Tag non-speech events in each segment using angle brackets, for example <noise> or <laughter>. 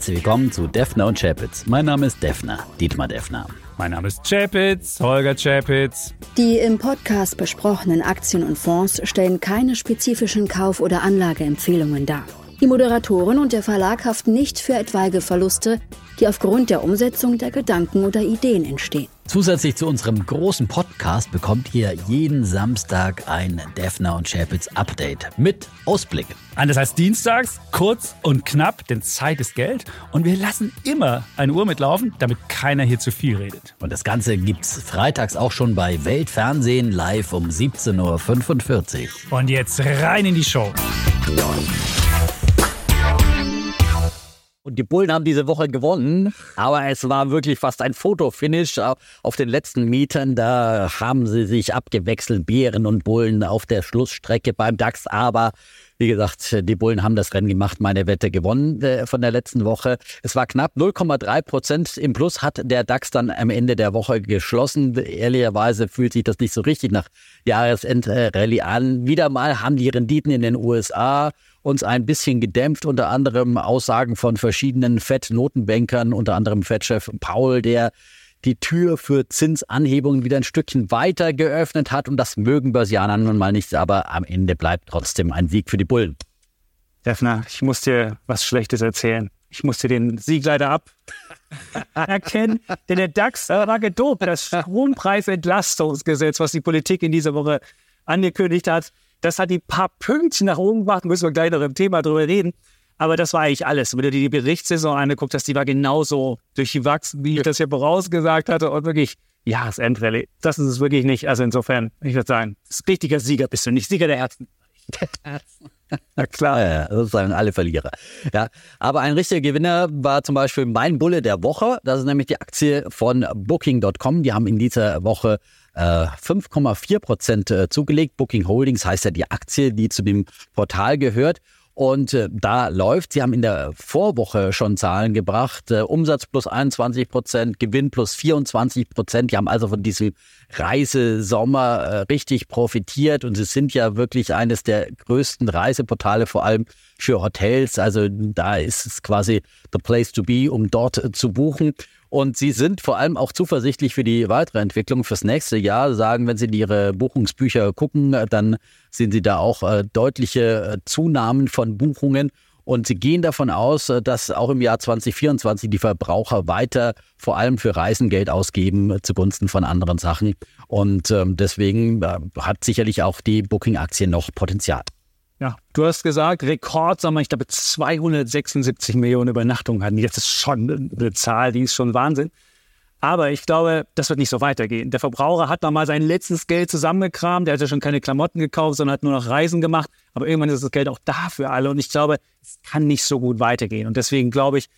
herzlich willkommen zu Defner und Chapitz. Mein Name ist Defner, Dietmar Defner. Mein Name ist Chapitz, Holger Chapitz. Die im Podcast besprochenen Aktien und Fonds stellen keine spezifischen Kauf- oder Anlageempfehlungen dar. Die Moderatoren und der Verlag haften nicht für etwaige Verluste, die aufgrund der Umsetzung der Gedanken oder Ideen entstehen. Zusätzlich zu unserem großen Podcast bekommt ihr jeden Samstag ein Defner und Chapitz Update mit Ausblick. Das heißt dienstags, kurz und knapp, denn Zeit ist Geld. Und wir lassen immer eine Uhr mitlaufen, damit keiner hier zu viel redet. Und das Ganze gibt's freitags auch schon bei Weltfernsehen live um 17.45 Uhr. Und jetzt rein in die Show. Und die Bullen haben diese Woche gewonnen, aber es war wirklich fast ein Fotofinish auf den letzten Metern. Da haben sie sich abgewechselt, Bären und Bullen auf der Schlussstrecke beim DAX. Aber wie gesagt, die Bullen haben das Rennen gemacht, meine Wette gewonnen äh, von der letzten Woche. Es war knapp 0,3 Prozent im Plus hat der DAX dann am Ende der Woche geschlossen. Ehrlicherweise fühlt sich das nicht so richtig nach Jahresendrallye an. Wieder mal haben die Renditen in den USA uns ein bisschen gedämpft, unter anderem Aussagen von verschiedenen FED-Notenbankern, unter anderem FED-Chef Paul, der die Tür für Zinsanhebungen wieder ein Stückchen weiter geöffnet hat. Und das mögen Börsianer nun mal nicht, aber am Ende bleibt trotzdem ein Sieg für die Bullen. Defner, ich muss dir was Schlechtes erzählen. Ich muss dir den Sieg leider ab <laughs> erkennen, denn der DAX war gedopt. Das Strompreisentlastungsgesetz, was die Politik in dieser Woche angekündigt hat, das hat die paar Pünktchen nach oben gemacht, müssen wir gleich noch im Thema drüber reden. Aber das war eigentlich alles. Wenn du dir die Berichtssaison angeguckt hast, die war genauso durchwachsen, wie ich das hier vorausgesagt hatte. Und wirklich, ja, das Endrallye, das ist es wirklich nicht. Also insofern, ich würde sagen, richtiger Sieger bist du nicht. Sieger der Herzen. Na klar, ja, sozusagen alle Verlierer. Ja, aber ein richtiger Gewinner war zum Beispiel mein Bulle der Woche. Das ist nämlich die Aktie von Booking.com. Die haben in dieser Woche 5,4 äh, Prozent äh, zugelegt. Booking Holdings heißt ja die Aktie, die zu dem Portal gehört. Und äh, da läuft, Sie haben in der Vorwoche schon Zahlen gebracht, äh, Umsatz plus 21 Prozent, Gewinn plus 24 Prozent. Die haben also von diesem Reisesommer äh, richtig profitiert und Sie sind ja wirklich eines der größten Reiseportale, vor allem für Hotels. Also da ist es quasi the place to be, um dort äh, zu buchen. Und sie sind vor allem auch zuversichtlich für die weitere Entwicklung fürs nächste Jahr. Sagen, wenn Sie in Ihre Buchungsbücher gucken, dann sehen Sie da auch äh, deutliche äh, Zunahmen von Buchungen. Und sie gehen davon aus, äh, dass auch im Jahr 2024 die Verbraucher weiter vor allem für Reisen Geld ausgeben zugunsten von anderen Sachen. Und ähm, deswegen hat sicherlich auch die Booking-Aktie noch Potenzial. Ja, du hast gesagt, Rekord, sagen wir, ich glaube 276 Millionen Übernachtungen hatten. Das ist schon eine Zahl, die ist schon Wahnsinn. Aber ich glaube, das wird nicht so weitergehen. Der Verbraucher hat noch mal sein letztes Geld zusammengekramt. Der hat ja schon keine Klamotten gekauft, sondern hat nur noch Reisen gemacht. Aber irgendwann ist das Geld auch da für alle. Und ich glaube, es kann nicht so gut weitergehen. Und deswegen glaube ich,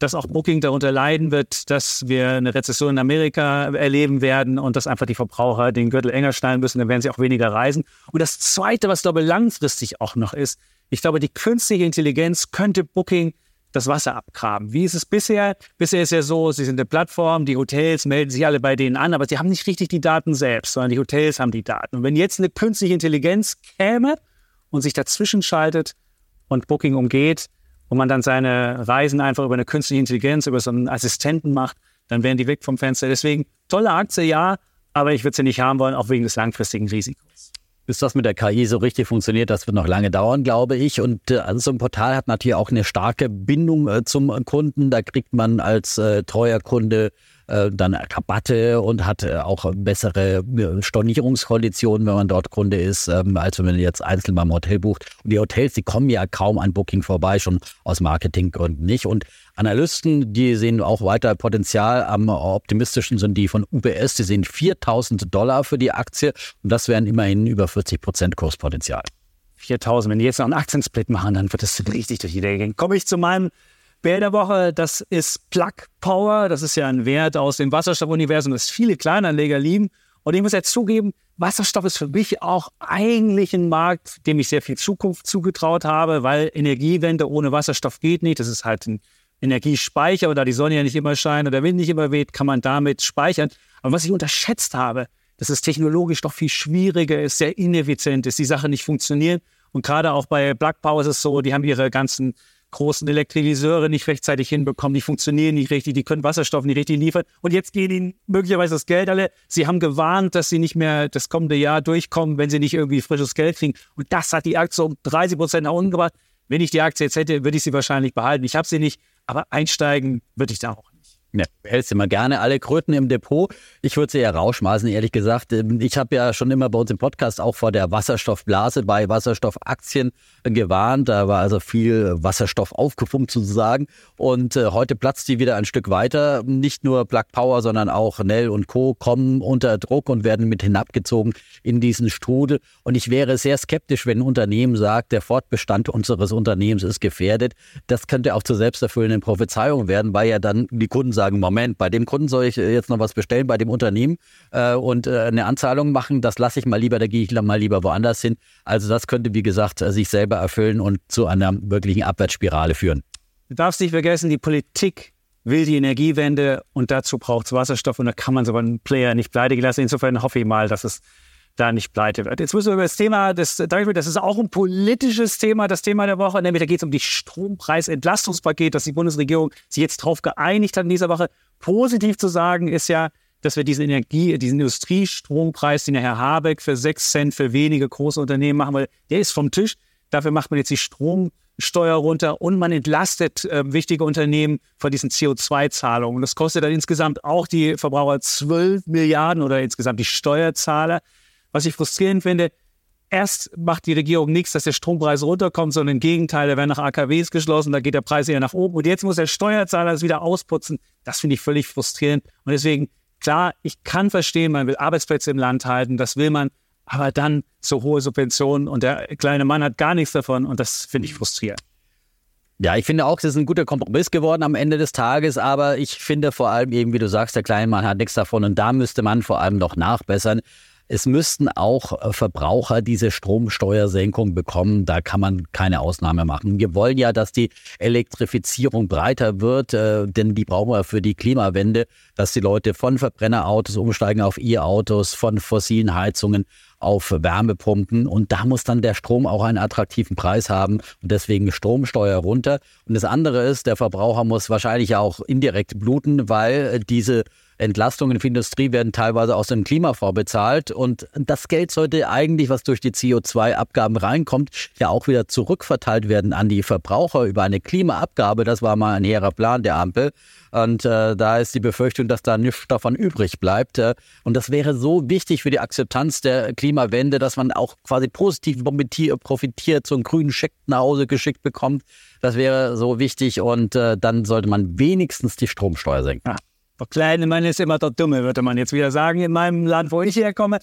dass auch Booking darunter leiden wird, dass wir eine Rezession in Amerika erleben werden und dass einfach die Verbraucher den Gürtel enger schnallen müssen, dann werden sie auch weniger reisen. Und das Zweite, was glaube ich langfristig auch noch ist, ich glaube, die künstliche Intelligenz könnte Booking das Wasser abgraben. Wie ist es bisher? Bisher ist ja so, sie sind eine Plattform, die Hotels melden sich alle bei denen an, aber sie haben nicht richtig die Daten selbst, sondern die Hotels haben die Daten. Und wenn jetzt eine künstliche Intelligenz käme und sich dazwischen schaltet und Booking umgeht, und man dann seine Reisen einfach über eine künstliche Intelligenz, über so einen Assistenten macht, dann wären die weg vom Fenster. Deswegen tolle Aktie, ja, aber ich würde sie nicht haben wollen, auch wegen des langfristigen Risikos. Bis das mit der KI so richtig funktioniert, das wird noch lange dauern, glaube ich. Und äh, so ein Portal hat natürlich auch eine starke Bindung äh, zum Kunden. Da kriegt man als äh, treuer Kunde äh, dann Rabatte und hat äh, auch bessere Stornierungskonditionen, wenn man dort Kunde ist, ähm, als wenn man jetzt einzeln beim Hotel bucht. Und die Hotels, die kommen ja kaum an Booking vorbei, schon aus Marketinggründen nicht. Und Analysten, die sehen auch weiter Potenzial. Am optimistischen sind die von UBS, die sehen 4000 Dollar für die Aktie und das wären immerhin über 40 Prozent Kurspotenzial. 4000, wenn die jetzt noch einen Aktiensplit machen, dann wird das richtig durch die Decke gehen. Komme ich zu meinem Bär der Woche, das ist Plug Power. Das ist ja ein Wert aus dem Wasserstoffuniversum, das viele Kleinanleger lieben. Und ich muss jetzt zugeben, Wasserstoff ist für mich auch eigentlich ein Markt, dem ich sehr viel Zukunft zugetraut habe, weil Energiewende ohne Wasserstoff geht nicht. Das ist halt ein Energiespeicher und da die Sonne ja nicht immer scheint oder der Wind nicht immer weht, kann man damit speichern. Aber was ich unterschätzt habe, dass es technologisch doch viel schwieriger ist, sehr ineffizient ist, die Sache nicht funktioniert. Und gerade auch bei Plug Power ist es so, die haben ihre ganzen großen Elektrolyseure nicht rechtzeitig hinbekommen, die funktionieren nicht richtig, die können Wasserstoff nicht richtig liefern. Und jetzt geht ihnen möglicherweise das Geld alle. Sie haben gewarnt, dass sie nicht mehr das kommende Jahr durchkommen, wenn sie nicht irgendwie frisches Geld kriegen. Und das hat die Aktie um 30 Prozent nach unten gebracht. Wenn ich die Aktie jetzt hätte, würde ich sie wahrscheinlich behalten. Ich habe sie nicht, aber einsteigen würde ich da auch ja, hältst immer gerne alle Kröten im Depot. Ich würde sie ja rausschmeißen, ehrlich gesagt. Ähm, ich habe ja schon immer bei uns im Podcast auch vor der Wasserstoffblase bei Wasserstoffaktien gewarnt. Da war also viel Wasserstoff aufgepumpt sozusagen. Und äh, heute platzt die wieder ein Stück weiter. Nicht nur Plug Power, sondern auch Nell und Co. kommen unter Druck und werden mit hinabgezogen in diesen Strudel. Und ich wäre sehr skeptisch, wenn ein Unternehmen sagt, der Fortbestand unseres Unternehmens ist gefährdet. Das könnte auch zur selbsterfüllenden Prophezeiung werden, weil ja dann die Kunden sagen, Moment, bei dem Kunden soll ich äh, jetzt noch was bestellen, bei dem Unternehmen äh, und äh, eine Anzahlung machen, das lasse ich mal lieber, da gehe ich mal lieber woanders hin. Also das könnte, wie gesagt, äh, sich selber erfüllen und zu einer wirklichen Abwärtsspirale führen. Du darfst nicht vergessen, die Politik will die Energiewende und dazu braucht es Wasserstoff und da kann man so einen Player nicht pleite gelassen. Insofern hoffe ich mal, dass es da nicht pleite wird. Jetzt müssen wir über das Thema, das, das ist auch ein politisches Thema, das Thema der Woche, nämlich da geht es um die Strompreisentlastungspaket, das die Bundesregierung sich jetzt darauf geeinigt hat in dieser Woche. Positiv zu sagen ist ja, dass wir diesen Energie, diesen Industriestrompreis, den der Herr Habeck für sechs Cent für wenige große Unternehmen machen will, der ist vom Tisch. Dafür macht man jetzt die Stromsteuer runter und man entlastet äh, wichtige Unternehmen von diesen CO2-Zahlungen. Das kostet dann insgesamt auch die Verbraucher 12 Milliarden oder insgesamt die Steuerzahler. Was ich frustrierend finde, erst macht die Regierung nichts, dass der Strompreis runterkommt, sondern im Gegenteil, da werden nach AKWs geschlossen, da geht der Preis eher nach oben und jetzt muss der Steuerzahler es wieder ausputzen. Das finde ich völlig frustrierend und deswegen, klar, ich kann verstehen, man will Arbeitsplätze im Land halten, das will man, aber dann so hohe Subventionen und der kleine Mann hat gar nichts davon und das finde ich frustrierend. Ja, ich finde auch, das ist ein guter Kompromiss geworden am Ende des Tages, aber ich finde vor allem eben, wie du sagst, der kleine Mann hat nichts davon und da müsste man vor allem noch nachbessern. Es müssten auch äh, Verbraucher diese Stromsteuersenkung bekommen. Da kann man keine Ausnahme machen. Wir wollen ja, dass die Elektrifizierung breiter wird, äh, denn die brauchen wir für die Klimawende, dass die Leute von Verbrennerautos umsteigen auf E-Autos, von fossilen Heizungen auf Wärmepumpen und da muss dann der Strom auch einen attraktiven Preis haben und deswegen Stromsteuer runter. Und das andere ist, der Verbraucher muss wahrscheinlich auch indirekt bluten, weil diese Entlastungen für Industrie werden teilweise aus dem Klimafonds bezahlt. Und das Geld sollte eigentlich, was durch die CO2-Abgaben reinkommt, ja auch wieder zurückverteilt werden an die Verbraucher über eine Klimaabgabe. Das war mal ein hehrer Plan der Ampel. Und äh, da ist die Befürchtung, dass da nichts davon übrig bleibt. Äh, und das wäre so wichtig für die Akzeptanz der Klimawende, dass man auch quasi positiv profitiert, so einen grünen Scheck nach Hause geschickt bekommt. Das wäre so wichtig und äh, dann sollte man wenigstens die Stromsteuer senken. Ja. Der kleine Mann ist immer der Dumme, würde man jetzt wieder sagen, in meinem Land, wo ich herkomme.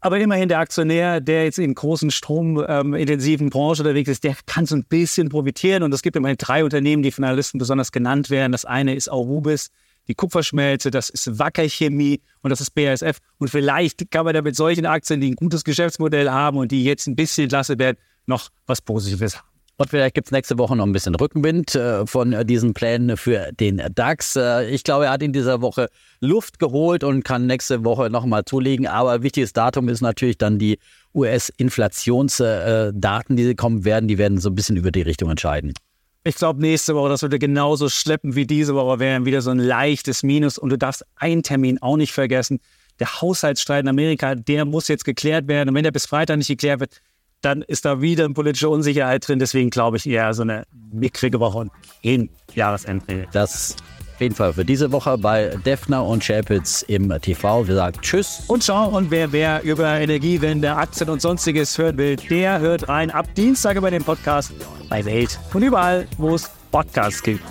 Aber immerhin der Aktionär, der jetzt in großen stromintensiven ähm, Branchen unterwegs ist, der kann so ein bisschen profitieren. Und es gibt immerhin drei Unternehmen, die von Analysten besonders genannt werden. Das eine ist Aurubis, die Kupferschmelze, das ist Wacker Chemie und das ist BASF. Und vielleicht kann man da mit solchen Aktien, die ein gutes Geschäftsmodell haben und die jetzt ein bisschen entlastet werden, noch was Positives haben. Und vielleicht gibt es nächste Woche noch ein bisschen Rückenwind äh, von äh, diesen Plänen für den DAX. Äh, ich glaube, er hat in dieser Woche Luft geholt und kann nächste Woche nochmal zulegen. Aber wichtiges Datum ist natürlich dann die US-Inflationsdaten, die kommen werden. Die werden so ein bisschen über die Richtung entscheiden. Ich glaube, nächste Woche, das würde genauso schleppen wie diese Woche, wäre wieder so ein leichtes Minus. Und du darfst einen Termin auch nicht vergessen. Der Haushaltsstreit in Amerika, der muss jetzt geklärt werden. Und wenn der bis Freitag nicht geklärt wird, dann ist da wieder eine politische Unsicherheit drin. Deswegen glaube ich eher so eine mickrige Woche und kein Jahresende. Das auf jeden Fall für diese Woche bei Defner und Schäpitz im TV. Wir sagen Tschüss. Und ciao. Und wer, wer über Energiewende, Aktien und sonstiges hören will, der hört rein ab Dienstag über den Podcast bei Welt und überall, wo es Podcasts gibt.